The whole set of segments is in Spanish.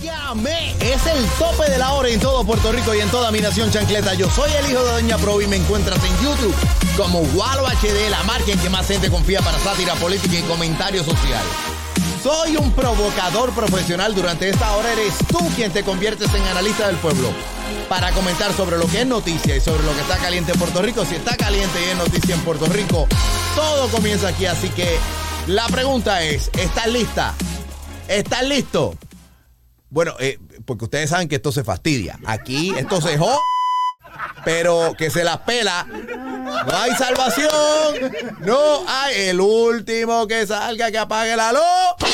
Óigame, es el tope de la hora en todo Puerto Rico y en toda mi nación chancleta. Yo soy el hijo de Doña Pro y me encuentras en YouTube como Walo HD, la marca en que más gente confía para sátira política y comentario social. Soy un provocador profesional. Durante esta hora eres tú quien te conviertes en analista del pueblo para comentar sobre lo que es noticia y sobre lo que está caliente en Puerto Rico. Si está caliente y es noticia en Puerto Rico, todo comienza aquí. Así que la pregunta es, ¿estás lista? ¿Estás listo? Bueno, eh, porque ustedes saben que esto se fastidia. Aquí esto se jo pero que se las pela. No hay salvación. No hay el último que salga que apague la luz.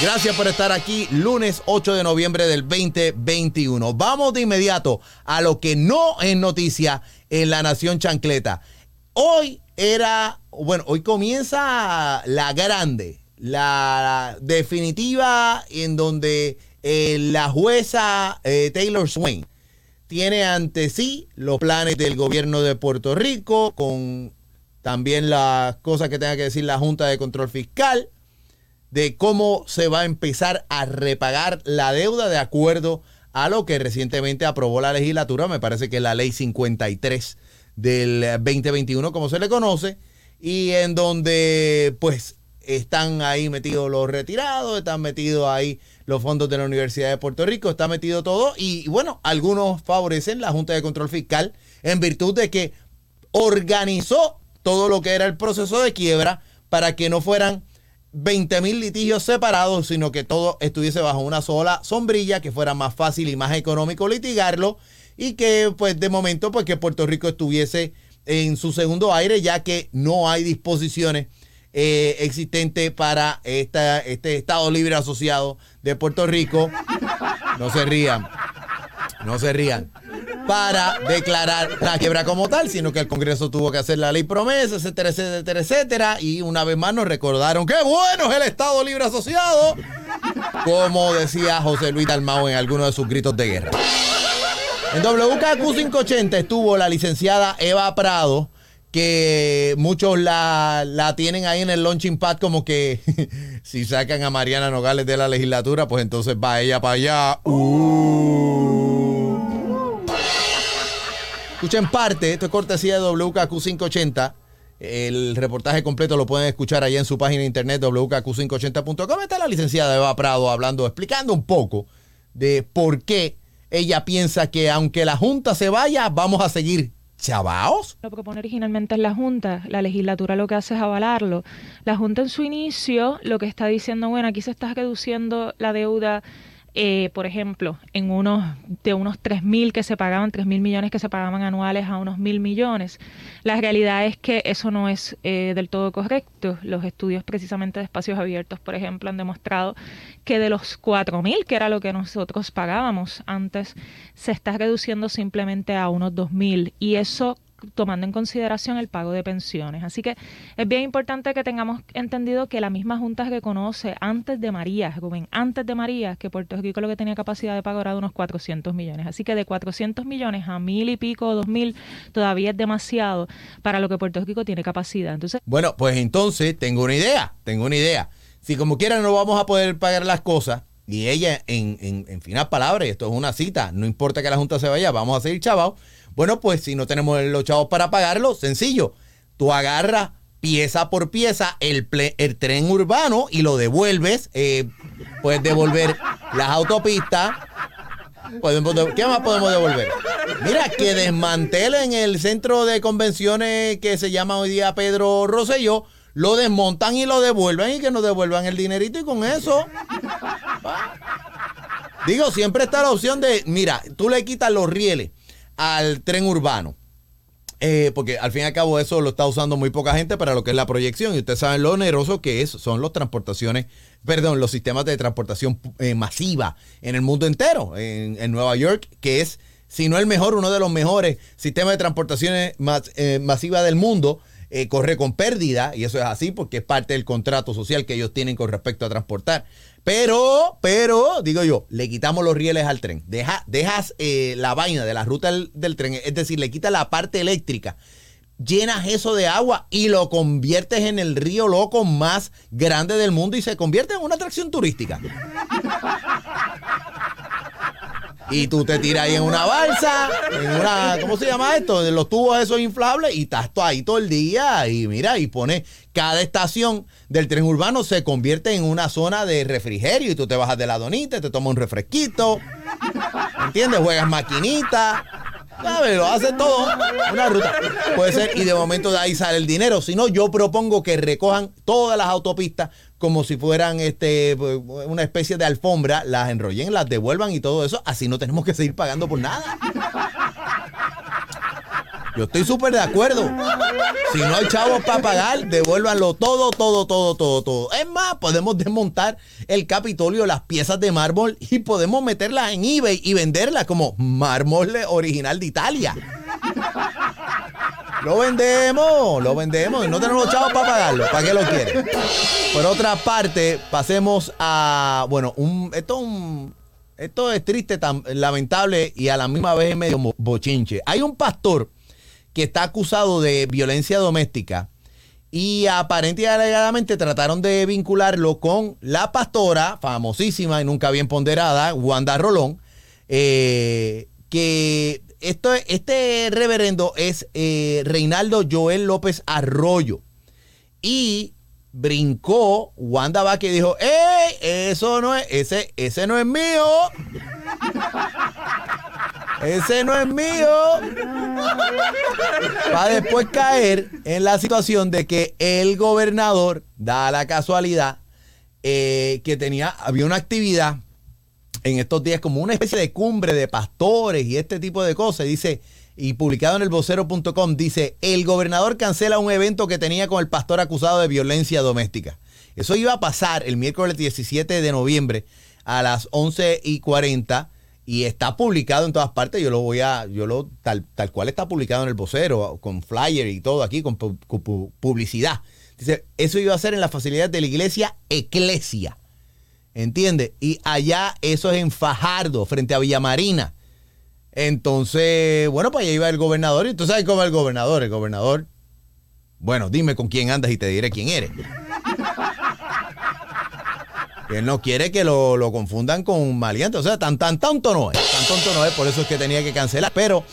Gracias por estar aquí lunes 8 de noviembre del 2021. Vamos de inmediato a lo que no es noticia en la Nación Chancleta. Hoy era, bueno, hoy comienza la grande, la definitiva en donde eh, la jueza eh, Taylor Swain tiene ante sí los planes del gobierno de Puerto Rico, con también las cosas que tenga que decir la Junta de Control Fiscal, de cómo se va a empezar a repagar la deuda de acuerdo a lo que recientemente aprobó la legislatura, me parece que es la ley 53 del 2021, como se le conoce, y en donde pues están ahí metidos los retirados, están metidos ahí los fondos de la Universidad de Puerto Rico, está metido todo. Y bueno, algunos favorecen la Junta de Control Fiscal en virtud de que organizó todo lo que era el proceso de quiebra para que no fueran 20 mil litigios separados, sino que todo estuviese bajo una sola sombrilla, que fuera más fácil y más económico litigarlo y que pues de momento pues que Puerto Rico estuviese en su segundo aire ya que no hay disposiciones eh, existente para esta, este Estado Libre Asociado de Puerto Rico. No se rían, no se rían. Para declarar la quiebra como tal, sino que el Congreso tuvo que hacer la ley promesa, etcétera, etcétera, etcétera. Y una vez más nos recordaron que bueno es el Estado Libre Asociado, como decía José Luis Dalmao en alguno de sus gritos de guerra. En WKQ 580 estuvo la licenciada Eva Prado que muchos la, la, tienen ahí en el launching pad como que si sacan a Mariana Nogales de la legislatura, pues entonces va ella para allá. Uh. Escuchen parte, esto es cortesía de WKQ 580. El reportaje completo lo pueden escuchar ahí en su página de internet wkq580.com. Está la licenciada Eva Prado hablando, explicando un poco de por qué ella piensa que aunque la Junta se vaya, vamos a seguir chavaos. Lo propone originalmente es la Junta, la legislatura lo que hace es avalarlo. La Junta en su inicio lo que está diciendo, bueno, aquí se está reduciendo la deuda eh, por ejemplo, en unos de unos 3 mil que se pagaban, 3 mil millones que se pagaban anuales a unos mil millones. La realidad es que eso no es eh, del todo correcto. Los estudios precisamente de espacios abiertos, por ejemplo, han demostrado que de los 4 mil, que era lo que nosotros pagábamos antes, se está reduciendo simplemente a unos 2 mil. Y eso tomando en consideración el pago de pensiones. Así que es bien importante que tengamos entendido que la misma Junta reconoce antes de María, Rubén, antes de María, que Puerto Rico lo que tenía capacidad de pago era de unos 400 millones. Así que de 400 millones a mil y pico, dos mil, todavía es demasiado para lo que Puerto Rico tiene capacidad. Entonces, bueno, pues entonces tengo una idea, tengo una idea. Si como quiera no vamos a poder pagar las cosas, y ella en, en, en final esto es una cita, no importa que la Junta se vaya, vamos a seguir chavados bueno, pues si no tenemos los chavos para pagarlo, sencillo. Tú agarras pieza por pieza el, tren urbano y lo devuelves. Eh, puedes devolver las autopistas. ¿Qué más podemos devolver? Mira, que desmantelen el centro de convenciones que se llama hoy día Pedro Rosselló, lo desmontan y lo devuelven y que nos devuelvan el dinerito y con eso. Digo, siempre está la opción de, mira, tú le quitas los rieles al tren urbano. Eh, porque al fin y al cabo eso lo está usando muy poca gente para lo que es la proyección. Y ustedes saben lo oneroso que es, son los transportaciones, perdón, los sistemas de transportación eh, masiva en el mundo entero. En, Nueva York, que es, si no el mejor, uno de los mejores sistemas de transportaciones más, eh, masiva del mundo. Corre con pérdida, y eso es así porque es parte del contrato social que ellos tienen con respecto a transportar. Pero, pero, digo yo, le quitamos los rieles al tren. Deja, dejas eh, la vaina de la ruta del, tren, es decir, le quitas la parte eléctrica. Llenas eso de agua y lo conviertes en el río loco más grande del mundo y se convierte en una atracción turística. Y tú te tiras ahí en una balsa, en una, ¿cómo se llama esto? De los tubos esos inflables y estás ahí todo el día y mira, y pones cada estación del tren urbano se convierte en una zona de refrigerio y tú te bajas de la donita, te tomas un refresquito, ¿entiendes? Juegas maquinita. Lo hace todo. Una ruta. Puede ser, y de momento de ahí sale el dinero. Si no, yo propongo que recojan todas las autopistas como si fueran este una especie de alfombra, las enrollen, las devuelvan y todo eso, así no tenemos que seguir pagando por nada. Yo estoy súper de acuerdo. Si no hay chavos para pagar, devuélvanlo todo, todo, todo, todo, todo. Es más, podemos desmontar el Capitolio, las piezas de mármol y podemos meterlas en eBay y venderlas como mármol original de Italia. Lo vendemos, lo vendemos no tenemos chavos para pagarlo. ¿Para qué lo quiere? Por otra parte, pasemos a. Bueno, un, esto, un, esto es triste, lamentable y a la misma vez medio bochinche. Hay un pastor que está acusado de violencia doméstica y aparentemente y alegadamente trataron de vincularlo con la pastora, famosísima y nunca bien ponderada, Wanda Rolón, eh, que esto, este reverendo es eh, Reinaldo Joel López Arroyo. Y brincó Wanda va que dijo, ¡Ey! Eso no es, ese, ese no es mío. Ese no es mío. Va a después caer en la situación de que el gobernador da la casualidad eh, que tenía, había una actividad en estos días como una especie de cumbre de pastores y este tipo de cosas. Dice, y publicado en el vocero.com, dice, el gobernador cancela un evento que tenía con el pastor acusado de violencia doméstica. Eso iba a pasar el miércoles 17 de noviembre a las 11 y 40 y está publicado en todas partes. Yo lo voy a, yo lo, tal, tal cual está publicado en el vocero, con flyer y todo aquí, con publicidad. Dice, eso iba a ser en las facilidades de la iglesia Eclesia. ¿Entiendes? Y allá eso es en Fajardo, frente a Villamarina. Entonces, bueno, pues allá iba el gobernador. Y tú sabes cómo es el gobernador. El gobernador, bueno, dime con quién andas y te diré quién eres. Él no quiere que lo, confundan con maliente. O sea, tan, tan tonto no es. Tan tonto no es, por eso es que tenía que cancelar. Pero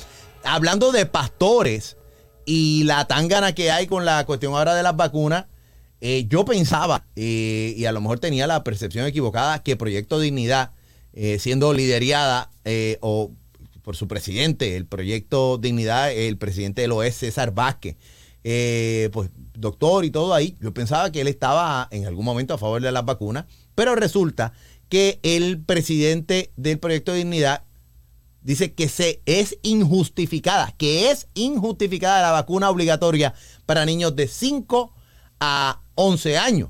hablando de pastores y la tangana que hay con la cuestión ahora de las vacunas, eh, yo pensaba, eh, y a lo mejor tenía la percepción equivocada, que Proyecto Dignidad, eh, siendo liderada o por su presidente, el Proyecto Dignidad, el presidente de lo es César Vázquez, pues doctor y todo ahí, yo pensaba que él estaba en algún momento a favor de las vacunas, pero resulta que el presidente del Proyecto Dignidad dice que se es injustificada, que es injustificada la vacuna obligatoria para niños de 5 a 11 años.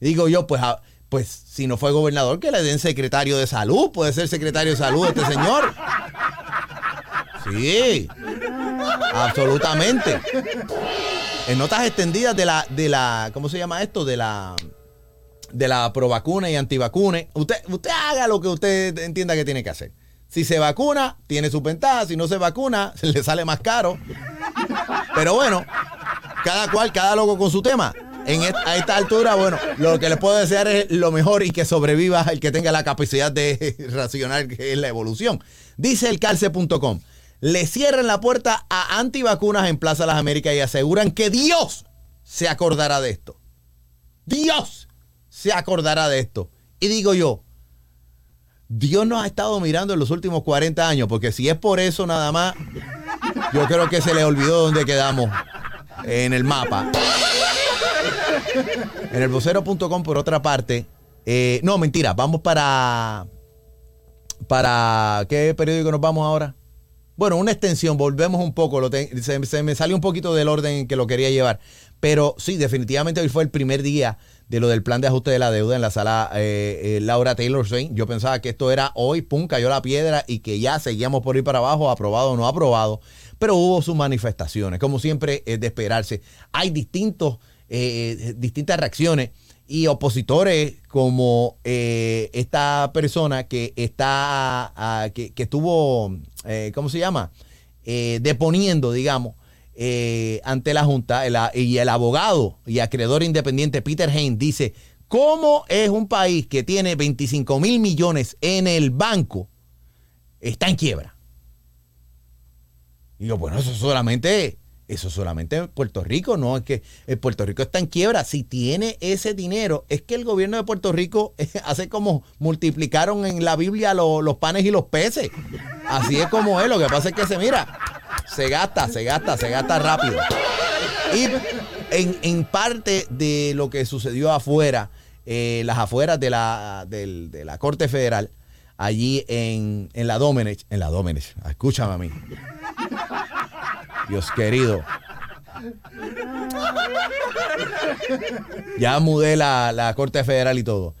Digo yo, pues, pues si no fue gobernador, que le den secretario de salud. Puede ser secretario de salud este señor. Sí, absolutamente. En notas extendidas de la, de la, ¿cómo se llama esto? De la, de la provacuna y antivacune. Usted, usted haga lo que usted entienda que tiene que hacer. Si se vacuna, tiene su ventaja. Si no se vacuna, le sale más caro. Pero bueno, cada cual, cada loco con su tema. En a esta altura, bueno, lo que les puedo desear es lo mejor y que sobreviva el que tenga la capacidad de racionar que es la evolución. Dice el calce.com. Le cierran la puerta a antivacunas en Plaza Las Américas y aseguran que Dios se acordará de esto. Dios se acordará de esto. Y digo yo, Dios nos ha estado mirando en los últimos 40 años, porque si es por eso nada más, yo creo que se le olvidó dónde quedamos en el mapa. En el vocero.com, por otra parte, eh, no, mentira, vamos para. ¿Para qué periódico nos vamos ahora? bueno, una extensión, volvemos un poco, lo se, se, me salió un poquito del orden en que lo quería llevar, pero sí, definitivamente hoy fue el primer día de lo del plan de ajuste de la deuda en la sala eh, eh, Laura Taylor Swain. Yo pensaba que esto era hoy, pum, cayó la piedra y que ya seguíamos por ir para abajo, aprobado o no aprobado, pero hubo sus manifestaciones, como siempre es de esperarse. Hay distintos, eh, distintas reacciones y opositores como esta persona que está, ah, que, que, estuvo, ¿cómo se llama? deponiendo, digamos, eh, ante la Junta y el abogado y acreedor independiente Peter Hain dice, ¿cómo es un país que tiene 25 mil millones en el banco está en quiebra? Y yo, bueno, eso solamente, eso solamente en Puerto Rico, no es que Puerto Rico está en quiebra. Si tiene ese dinero, es que el gobierno de Puerto Rico hace como multiplicaron en la Biblia los panes y los peces. Así es como es, lo que pasa es que se mira, se gasta, se gasta, se gasta rápido. Y en, parte de lo que sucedió afuera, eh, las afueras de la, de, la Corte Federal, allí en, la Domenech, en la Domenech, escúchame a mí. Dios querido. Ya mudé la, la Corte Federal y todo.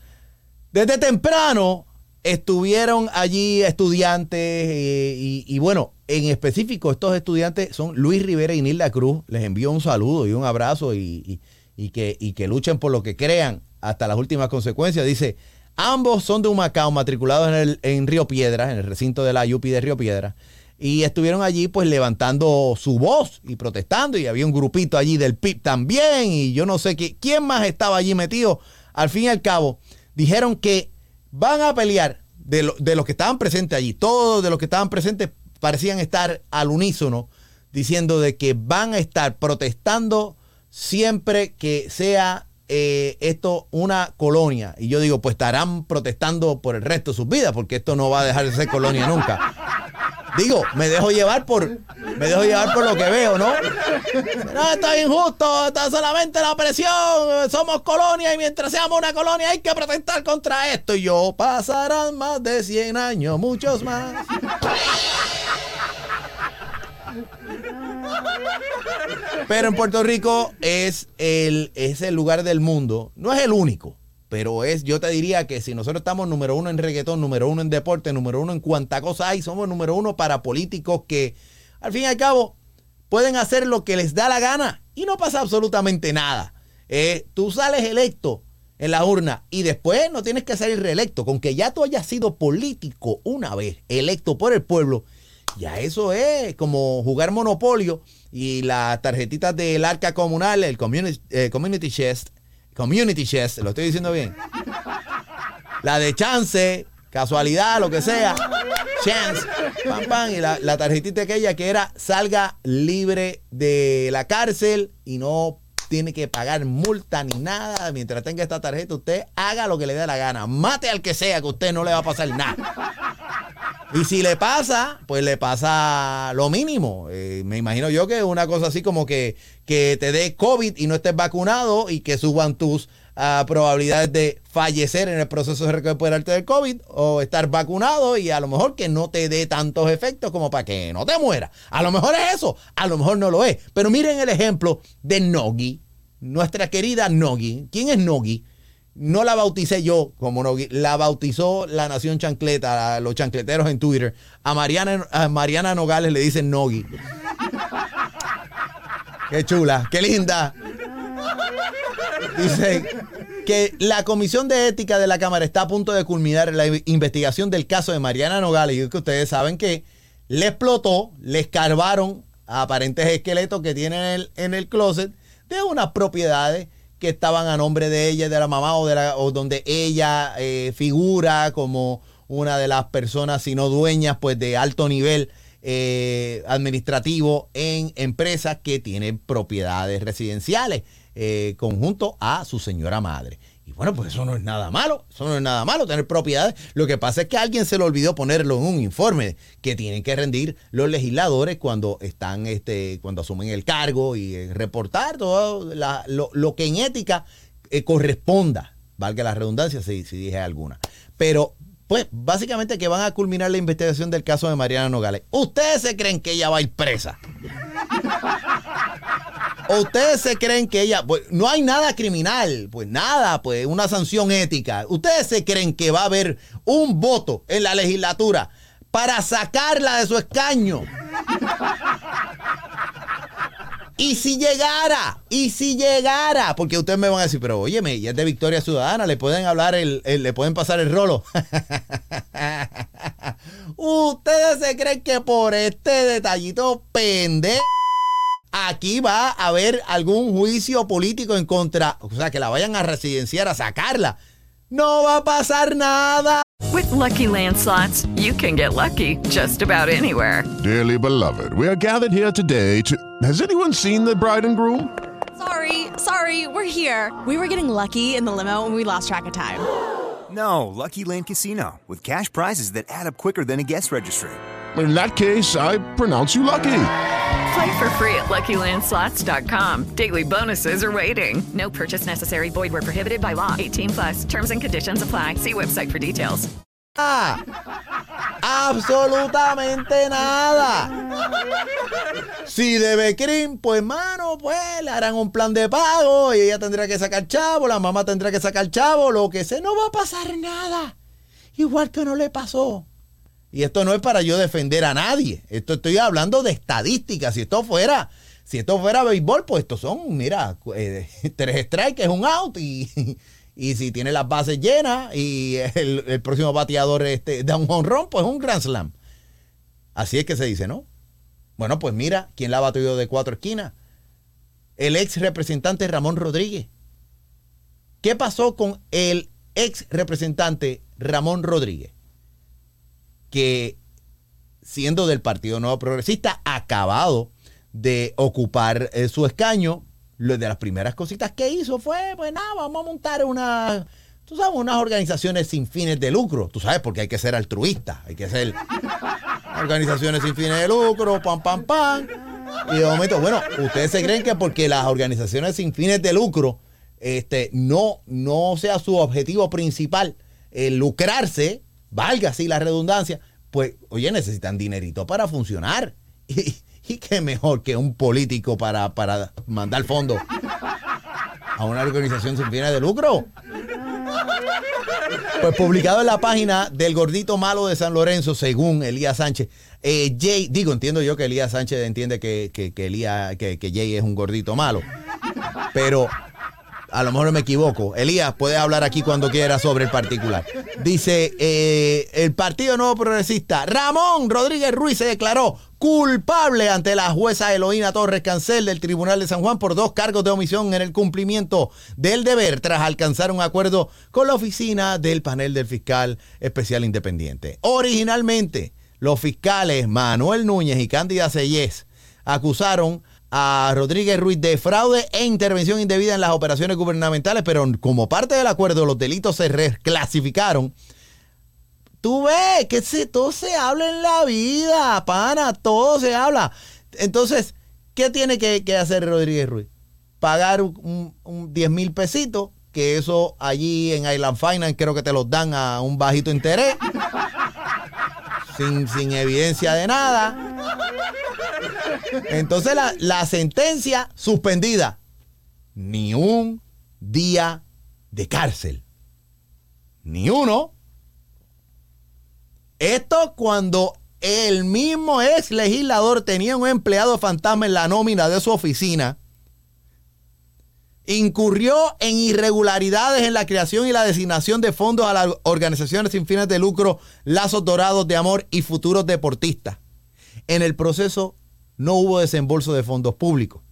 Desde temprano estuvieron allí estudiantes eh, y, bueno, en específico estos estudiantes son Luis Rivera y Nilda Cruz. Les envío un saludo y un abrazo y, que, que, luchen por lo que crean hasta las últimas consecuencias. Dice, ambos son de un Macao matriculados en, el, en Río Piedra, en el recinto de la UPI de Río Piedra. Y estuvieron allí pues levantando su voz y protestando y había un grupito allí del PIB también y yo no sé qué, quién más estaba allí metido. Al fin y al cabo, dijeron que van a pelear de, los que estaban presentes allí. Todos de los que estaban presentes parecían estar al unísono diciendo de que van a estar protestando siempre que sea eh, esto una colonia. Y yo digo, pues estarán protestando por el resto de sus vidas, porque esto no va a dejar de ser colonia nunca. Digo, me dejo llevar por, me dejo llevar por lo que veo, ¿no? No, esto es injusto, está solamente la presión, somos colonia y mientras seamos una colonia hay que protestar contra esto. Y yo, pasarán más de 100 años, muchos más. Pero en Puerto Rico es el, es el lugar del mundo, no es el único, pero es, yo te diría que si nosotros estamos número uno en reggaetón, número uno en deporte, número uno en cuanta cosa hay, somos número uno para políticos que al fin y al cabo pueden hacer lo que les da la gana y no pasa absolutamente nada. Eh, tú sales electo en la urna y después no tienes que salir reelecto. Con que ya tú hayas sido político una vez, electo por el pueblo, ya eso es como jugar monopolio y las tarjetitas del arca comunal, el community, eh, community chest, community chest, lo estoy diciendo bien. La de chance, casualidad, lo que sea. Chance, pam, pam. Y la, tarjetita aquella que era salga libre de la cárcel y no tiene que pagar multa ni nada. Mientras tenga esta tarjeta, usted haga lo que le dé la gana. Mate al que sea, que usted no le va a pasar nada. Y si le pasa, pues le pasa lo mínimo. Eh, me imagino yo que una cosa así como que, que te dé COVID y no estés vacunado y que suban tus ah, probabilidades de fallecer en el proceso de recuperarte del COVID o estar vacunado y a lo mejor que no te dé tantos efectos como para que no te muera. A lo mejor es eso, a lo mejor no lo es. Pero miren el ejemplo de Nogi, nuestra querida Nogi. ¿Quién es Nogi? No la bauticé yo como no, la bautizó la Nación Chancleta, los chancleteros en Twitter. A Mariana, a Mariana Nogales le dicen Nogi. Qué chula, qué linda. Dice que la Comisión de Ética de la Cámara está a punto de culminar la investigación del caso de Mariana Nogales. Y que ustedes saben que le explotó, le escarbaron aparentes esqueletos que tienen en el, en el closet de unas propiedades que estaban a nombre de ella, de la mamá o, de donde ella eh, figura como una de las personas, si no dueñas, pues de alto nivel eh, administrativo en empresas que tienen propiedades residenciales eh, conjunto a su señora madre. Bueno, pues eso no es nada malo, eso no es nada malo tener propiedades. Lo que pasa es que alguien se le olvidó ponerlo en un informe que tienen que rendir los legisladores cuando están, este, cuando asumen el cargo y eh, reportar todo lo, que en ética eh, corresponda, valga la redundancia si, si dije alguna. Pero pues básicamente que van a culminar la investigación del caso de Mariana Nogales. ¿Ustedes se creen que ella va a ir presa? ¿O ustedes se creen que ella, pues no hay nada criminal, pues nada, pues una sanción ética? ¿Ustedes se creen que va a haber un voto en la legislatura para sacarla de su escaño? Y si llegara, y si llegara, porque ustedes me van a decir, pero óyeme, ella es de Victoria Ciudadana, le pueden hablar, el, le pueden pasar el rolo. ustedes se creen que por este detallito pendejo aquí va a haber algún juicio político en contra, o sea, que la vayan a residenciar, a sacarla. No va a pasar nada. With lucky landslots, you can get lucky just about anywhere. Dearly beloved, we are gathered here today to. Has anyone seen the bride and groom? Sorry, sorry, we're here. We were getting lucky in the limo and we lost track of time. No, Lucky Land Casino, with cash prizes that add up quicker than a guest registry. In that case, I pronounce you lucky. Play for free at LuckyLandSlots.com. Daily bonuses are waiting. No purchase necessary. Void where prohibited by law. 18 plus. Terms and conditions apply. See website for details. Ah, absolutamente nada. Si debe crimen, pues mano, pues le harán un plan de pago y ella tendrá que sacar chavo, la mamá tendrá que sacar chavo, lo que sea, no va a pasar nada. Igual que no le pasó y esto no es para yo defender a nadie. Esto estoy hablando de estadísticas. Si esto fuera, si esto fuera béisbol, pues estos son, mira, eh, tres strikes es un out y, y, si tiene las bases llenas y el, próximo bateador este, da un honrón, pues es un grand slam. Así es que se dice, ¿no? Bueno, pues mira, ¿quién la ha batido de cuatro esquinas? El ex representante Ramón Rodríguez. ¿Qué pasó con el ex representante Ramón Rodríguez? Que siendo del Partido Nuevo Progresista, acabado de ocupar eh, su escaño, lo de las primeras cositas que hizo fue, pues nada, vamos a montar una, tú sabes, unas organizaciones sin fines de lucro, tú sabes, porque hay que ser altruista, hay que ser organizaciones sin fines de lucro, pam, pam, pam. Y de momento, bueno, ustedes se creen que porque las organizaciones sin fines de lucro, este, no, no sea su objetivo principal el lucrarse, valga así la redundancia, pues, oye, necesitan dinerito para funcionar. Y, qué mejor que un político para, para mandar fondos a una organización sin fines de lucro. Pues publicado en la página del gordito malo de San Lorenzo, según Elías Sánchez. Eh, Jay, digo, entiendo yo que Elías Sánchez entiende que, que, que, que Jay es un gordito malo. Pero a lo mejor me equivoco. Elías, puede hablar aquí cuando quiera sobre el particular. Dice, eh, el Partido Nuevo Progresista, Ramón Rodríguez Ruiz se declaró culpable ante la jueza Eloína Torres Cancel del Tribunal de San Juan por dos cargos de omisión en el cumplimiento del deber tras alcanzar un acuerdo con la oficina del panel del fiscal especial independiente. Originalmente, los fiscales Manuel Núñez y Cándida Sellés acusaron a Rodríguez Ruiz de fraude e intervención indebida en las operaciones gubernamentales, pero como parte del acuerdo los delitos se reclasificaron. Tú ves que se, todo se habla en la vida, pana, todo se habla. Entonces, ¿qué tiene que, hacer Rodríguez Ruiz? Pagar un, 10 mil pesitos, que eso allí en Island Finance creo que te los dan a un bajito interés, sin, sin evidencia de nada entonces la, sentencia suspendida. Ni un día de cárcel. Ni uno. Esto cuando el mismo ex legislador tenía un empleado fantasma en la nómina de su oficina, incurrió en irregularidades en la creación y la designación de fondos a las organizaciones sin fines de lucro, lazos dorados de amor y futuros deportistas. En el proceso no hubo desembolso de fondos públicos.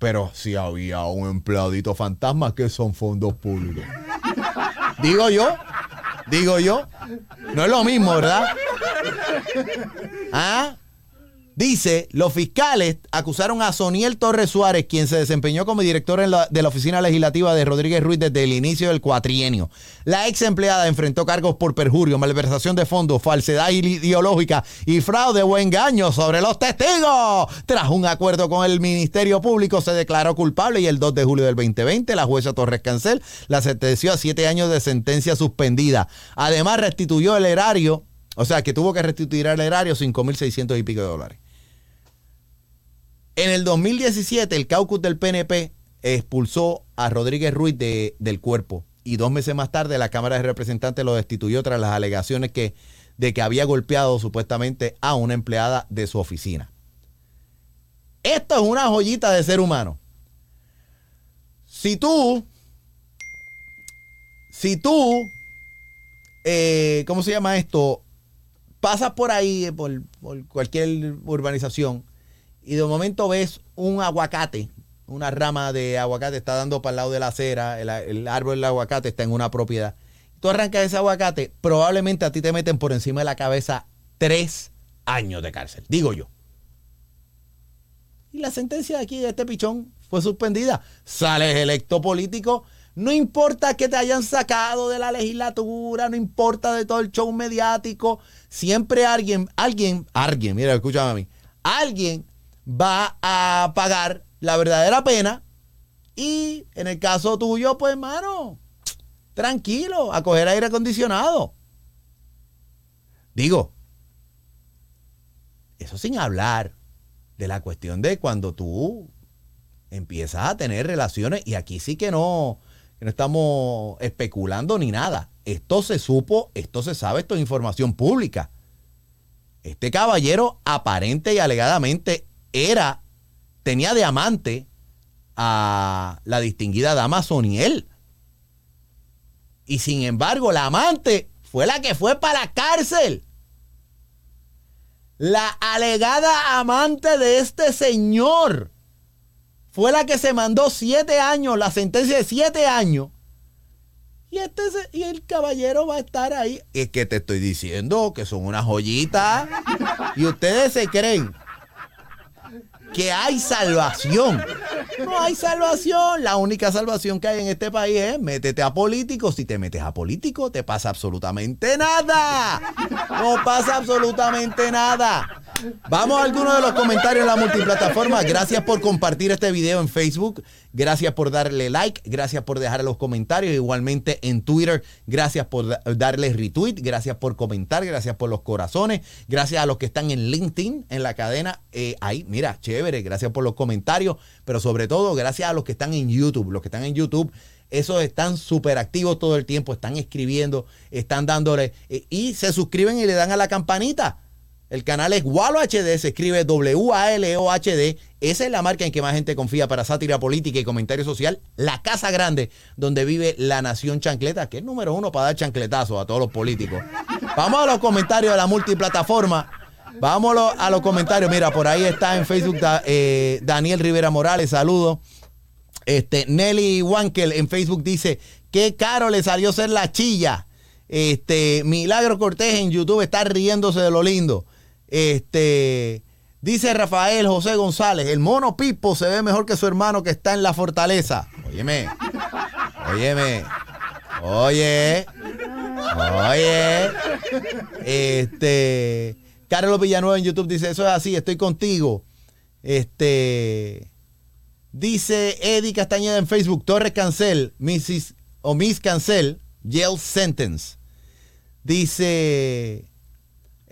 Pero si había un empleadito fantasma, que son fondos públicos? Digo yo, digo yo. No es lo mismo, ¿verdad? ¿Ah? Dice, los fiscales acusaron a Soniel Torres Suárez, quien se desempeñó como director de la oficina legislativa de Rodríguez Ruiz desde el inicio del cuatrienio. La ex empleada enfrentó cargos por perjurio, malversación de fondos, falsedad ideológica y fraude o engaño sobre los testigos. Tras un acuerdo con el Ministerio Público, se declaró culpable y el 2 de julio del 2020 la jueza Torres Cancel la sentenció a siete años de sentencia suspendida. Además, restituyó el erario, o sea, que tuvo que restituir al erario 5.600 y pico de dólares. En el 2017, el caucus del PNP expulsó a Rodríguez Ruiz de- del cuerpo y dos meses más tarde la Cámara de Representantes lo destituyó tras las alegaciones de que había golpeado supuestamente a una empleada de su oficina. Esto es una joyita de ser humano. Si tú, si tú, eh, ¿cómo se llama esto? Pasas por ahí, eh, por cualquier urbanización, y de momento ves un aguacate, una rama de aguacate está dando para el lado de la acera, el, árbol del aguacate está en una propiedad. Tú arrancas ese aguacate, probablemente a ti te meten por encima de la cabeza tres años de cárcel, digo yo. Y la sentencia de aquí de este pichón fue suspendida. Sales electo político. No importa que te hayan sacado de la legislatura, no importa de todo el show mediático. Siempre alguien, alguien, alguien, mira, escúchame a mí. Alguien va a pagar la verdadera pena. Y en el caso tuyo, pues, hermano, tranquilo, a coger aire acondicionado. Digo, eso sin hablar de la cuestión de cuando tú empiezas a tener relaciones, y aquí sí que no, que no estamos especulando ni nada. Esto se supo, esto se sabe, esto es información pública. Este caballero aparente y alegadamente era, tenía de amante a la distinguida dama Soniel. Y sin embargo, la amante fue la que fue para la cárcel. La alegada amante de este señor fue la que se mandó siete años, la sentencia de siete años. Y, este, y el caballero va a estar ahí. Es que te estoy diciendo que son una joyita. Y ustedes se creen que hay salvación. No hay salvación. La única salvación que hay en este país es métete a político. Si te metes a político, te pasa absolutamente nada. No pasa absolutamente nada. Vamos a algunos de los comentarios en la multiplataforma. Gracias por compartir este video en Facebook. Gracias por darle like. Gracias por dejar los comentarios. Igualmente en Twitter. Gracias por da- darle retweet. Gracias por comentar. Gracias por los corazones. Gracias a los que están en LinkedIn, en la cadena. Eh, ahí, mira, chévere. Gracias por los comentarios. Pero sobre todo, gracias a los que están en YouTube. Los que están en YouTube. Esos están súper activos todo el tiempo, están escribiendo, están dándole eh, y se suscriben y le dan a la campanita. El canal es Walo HD, se escribe W-A-L-O-H-D. Esa es la marca en que más gente confía para sátira política y comentario social. La Casa Grande, donde vive la Nación Chancleta, que es número uno para dar chancletazos a todos los políticos. Vamos a los comentarios de la multiplataforma. Vamos a los, comentarios. Mira, por ahí está en Facebook eh, Daniel Rivera Morales, saludos. Este, Nelly Wankel en Facebook dice, qué caro le salió ser la chilla. Este, Milagro Cortés en YouTube está riéndose de lo lindo. Este, dice Rafael José González, el mono Pipo se ve mejor que su hermano que está en la fortaleza. Óyeme, óyeme, oye, oye. Este, Carlos Villanueva en YouTube dice, eso es así, estoy contigo. Este, Dice Eddie Castañeda en Facebook, Torres Cancel, Mrs. o Miss Cancel, jail sentence. Dice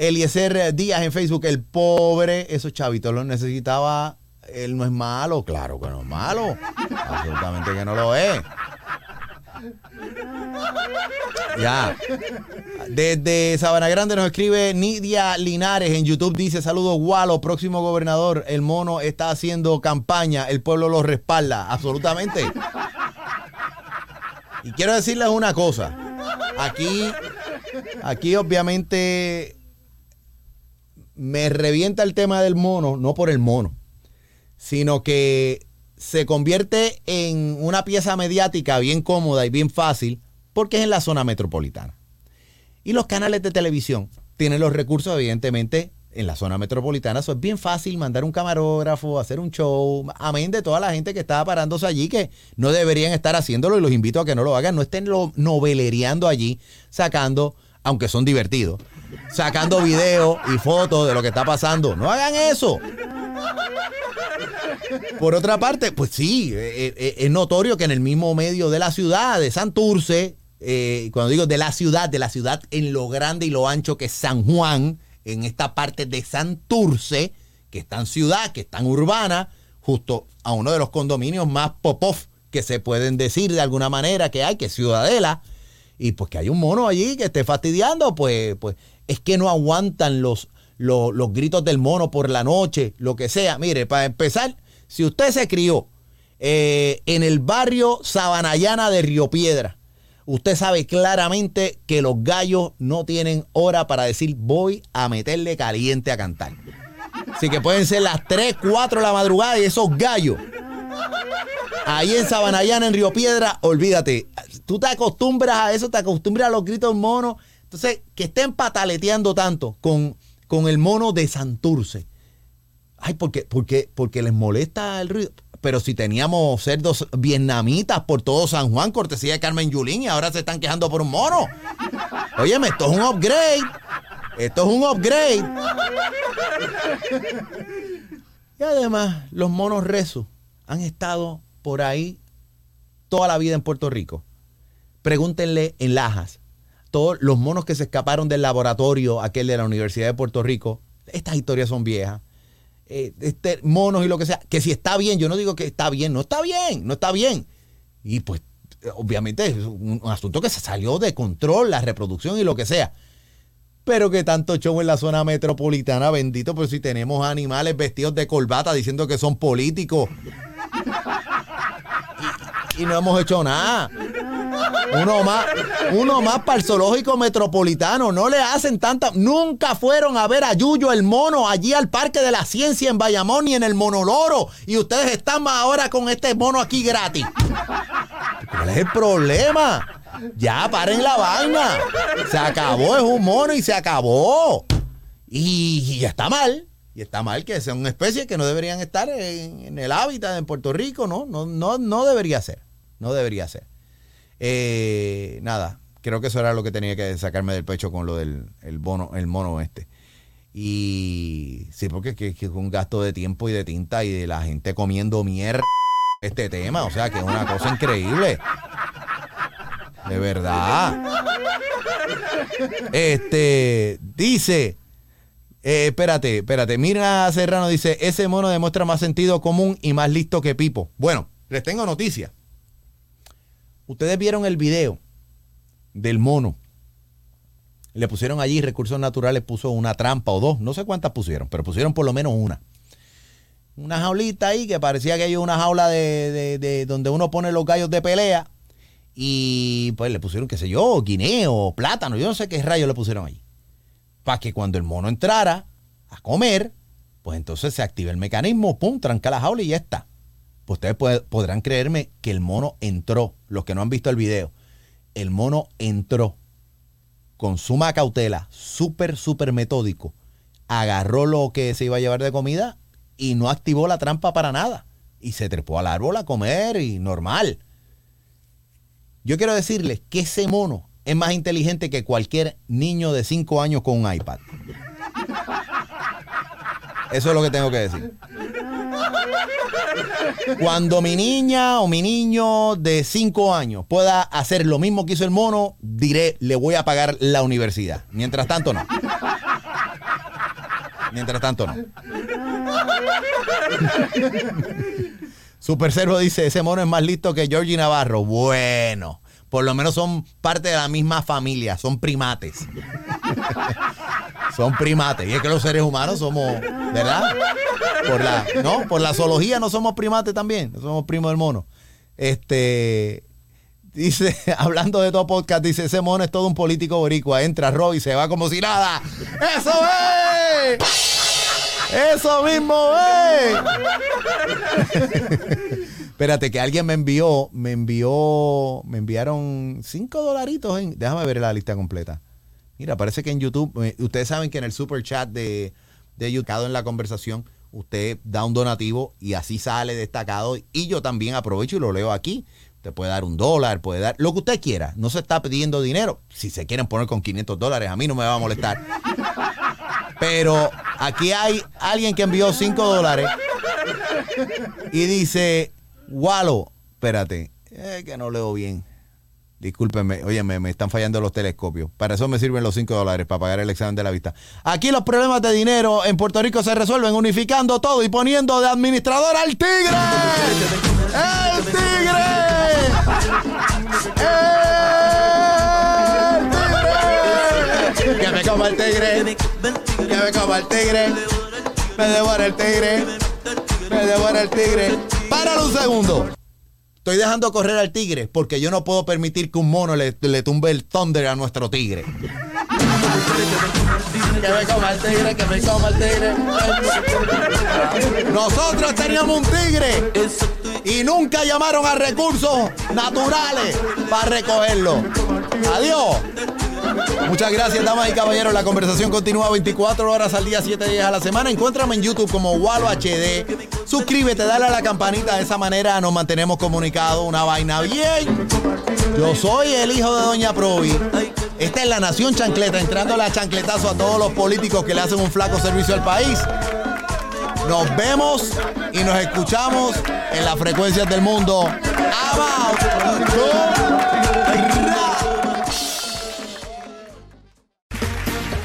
Eliezer Díaz en Facebook, el pobre, esos chavitos los necesitaba, él no es malo, claro que no es malo, absolutamente que no lo es. Ya. Desde Sabana Grande nos escribe Nidia Linares en YouTube. Dice: Saludos, Gualo, próximo gobernador. El mono está haciendo campaña. El pueblo lo respalda. Absolutamente. Y quiero decirles una cosa. Aquí, aquí obviamente me revienta el tema del mono, no por el mono, sino que se convierte en una pieza mediática bien cómoda y bien fácil porque es en la zona metropolitana. Y los canales de televisión tienen los recursos, evidentemente, en la zona metropolitana, eso es bien fácil mandar un camarógrafo, hacer un show, amén de toda la gente que estaba parándose allí, que no deberían estar haciéndolo y los invito a que no lo hagan, no estén lo novelereando allí, sacando, aunque son divertidos, sacando videos y fotos de lo que está pasando. No hagan eso. Por otra parte, pues sí, eh, eh, es notorio que en el mismo medio de la ciudad de Santurce, eh, cuando digo de la ciudad, de la ciudad en lo grande y lo ancho que es San Juan, en esta parte de Santurce, que está en ciudad, que está en urbana, justo a uno de los condominios más popov que se pueden decir de alguna manera que hay, que es Ciudadela, y pues que hay un mono allí que esté fastidiando, pues, pues es que no aguantan los, los, los gritos del mono por la noche, lo que sea. Mire, para empezar, si usted se crió eh, en el barrio Sabanayana de Río Piedra, usted sabe claramente que los gallos no tienen hora para decir voy a meterle caliente a cantar. Así que pueden ser las 3, 4 de la madrugada y esos gallos. Ahí en Sabanayana, en Río Piedra, olvídate. Tú te acostumbras a eso, te acostumbras a los gritos monos. Entonces, que estén pataleteando tanto con, con el mono de Santurce. Ay, porque, porque, porque les molesta el ruido. Pero si teníamos cerdos vietnamitas por todo San Juan, cortesía de Carmen Yulín, y ahora se están quejando por un mono. Óyeme, esto es un upgrade. Esto es un upgrade. Y además, los monos rezos han estado por ahí toda la vida en Puerto Rico. Pregúntenle en Lajas. Todos los monos que se escaparon del laboratorio, aquel de la Universidad de Puerto Rico, estas historias son viejas. Eh, este, monos y lo que sea, que si está bien, yo no digo que está bien, no está bien, no está bien. Y pues, obviamente es un, un asunto que se salió de control, la reproducción y lo que sea. Pero que tanto show en la zona metropolitana, bendito, pues si tenemos animales vestidos de corbata diciendo que son políticos. Y, no hemos hecho nada. Uno más, uno más para el zoológico metropolitano. No le hacen tanta. Nunca fueron a ver a Yuyo el mono allí al Parque de la Ciencia en Bayamón y en el Monoloro. Y ustedes están ahora con este mono aquí gratis. ¿Cuál es el problema? Ya, paren la vaina. Se acabó, es un mono y se acabó. Y, y está mal. Y está mal que sean una especie que no deberían estar en, en el hábitat en Puerto Rico, ¿no? No, no, no debería ser. No debería ser. Eh, nada, creo que eso era lo que tenía que sacarme del pecho con lo del el el mono este. Y sí, porque que, que es un gasto de tiempo y de tinta y de la gente comiendo mierda este tema. O sea, que es una cosa increíble. De verdad. Este, dice, eh, espérate, espérate. Mira Serrano dice, ese mono demuestra más sentido común y más listo que Pipo. Bueno, les tengo noticias. Ustedes vieron el video del mono. Le pusieron allí recursos naturales, puso una trampa o dos, no sé cuántas pusieron, pero pusieron por lo menos una. Una jaulita ahí que parecía que hay una jaula de, de- de donde uno pone los gallos de pelea. Y pues le pusieron, qué sé yo, guineo, plátano, yo no sé qué rayos le pusieron allí. Para que cuando el mono entrara a comer, pues entonces se activa el mecanismo, pum, tranca la jaula y ya está. Pues ustedes podrán creerme que el mono entró, los que no han visto el video, el mono entró con suma cautela, súper, súper metódico, agarró lo que se iba a llevar de comida y no activó la trampa para nada. Y se trepó al árbol a comer y normal. Yo quiero decirles que ese mono es más inteligente que cualquier niño de 5 años con un iPad. Eso es lo que tengo que decir. Cuando mi niña o mi niño de 5 años pueda hacer lo mismo que hizo el mono, diré, le voy a pagar la universidad. Mientras tanto, no. Mientras tanto, no. Super Servo dice, ese mono es más listo que Georgie Navarro. Bueno, por lo menos son parte de la misma familia, son primates. son primates. Y es que los seres humanos somos, ¿verdad? Por la, ¿no? Por la zoología no somos primates también, somos primos del mono. Este dice, hablando de todo podcast, dice, ese mono es todo un político boricua, entra Roy y se va como si nada. ¡Eso es! ¡Eso mismo es! Espérate, que alguien me envió, me envió, me enviaron cinco dolaritos en, déjame ver la lista completa. Mira, parece que en YouTube, eh, ustedes saben que en el super chat de, de YouTube en la conversación, usted da un donativo y así sale destacado. Y yo también aprovecho y lo leo aquí. Usted puede dar un dólar, puede dar lo que usted quiera. No se está pidiendo dinero. Si se quieren poner con 500 dólares, a mí no me va a molestar. Pero aquí hay alguien que envió 5 dólares y dice, Walo, espérate, es que no leo bien. Discúlpenme, oye, me, están fallando los telescopios. Para eso me sirven los 5 dólares, para pagar el examen de la vista. Aquí los problemas de dinero en Puerto Rico se resuelven unificando todo y poniendo de administrador al tigre. ¡El tigre! ¡El tigre! Que me coma el tigre. Que me coma el tigre. Me devora el tigre. Me devora el tigre. Páralo un segundo. Estoy dejando correr al tigre porque yo no puedo permitir que un mono le, le tumbe el thunder a nuestro tigre. Que me coma el tigre, que me coma el tigre. Nosotros teníamos un tigre y nunca llamaron a recursos naturales para recogerlo. Adiós. Muchas gracias, damas y caballeros. La conversación continúa 24 horas al día, 7 días a la semana. Encuéntrame en YouTube como Walo HD. Suscríbete, dale a la campanita. De esa manera nos mantenemos comunicados. Una vaina bien. Yo soy el hijo de Doña Provi. Esta es la Nación Chancleta, entrando la chancletazo a todos los políticos que le hacen un flaco servicio al país. Nos vemos y nos escuchamos en las frecuencias del mundo.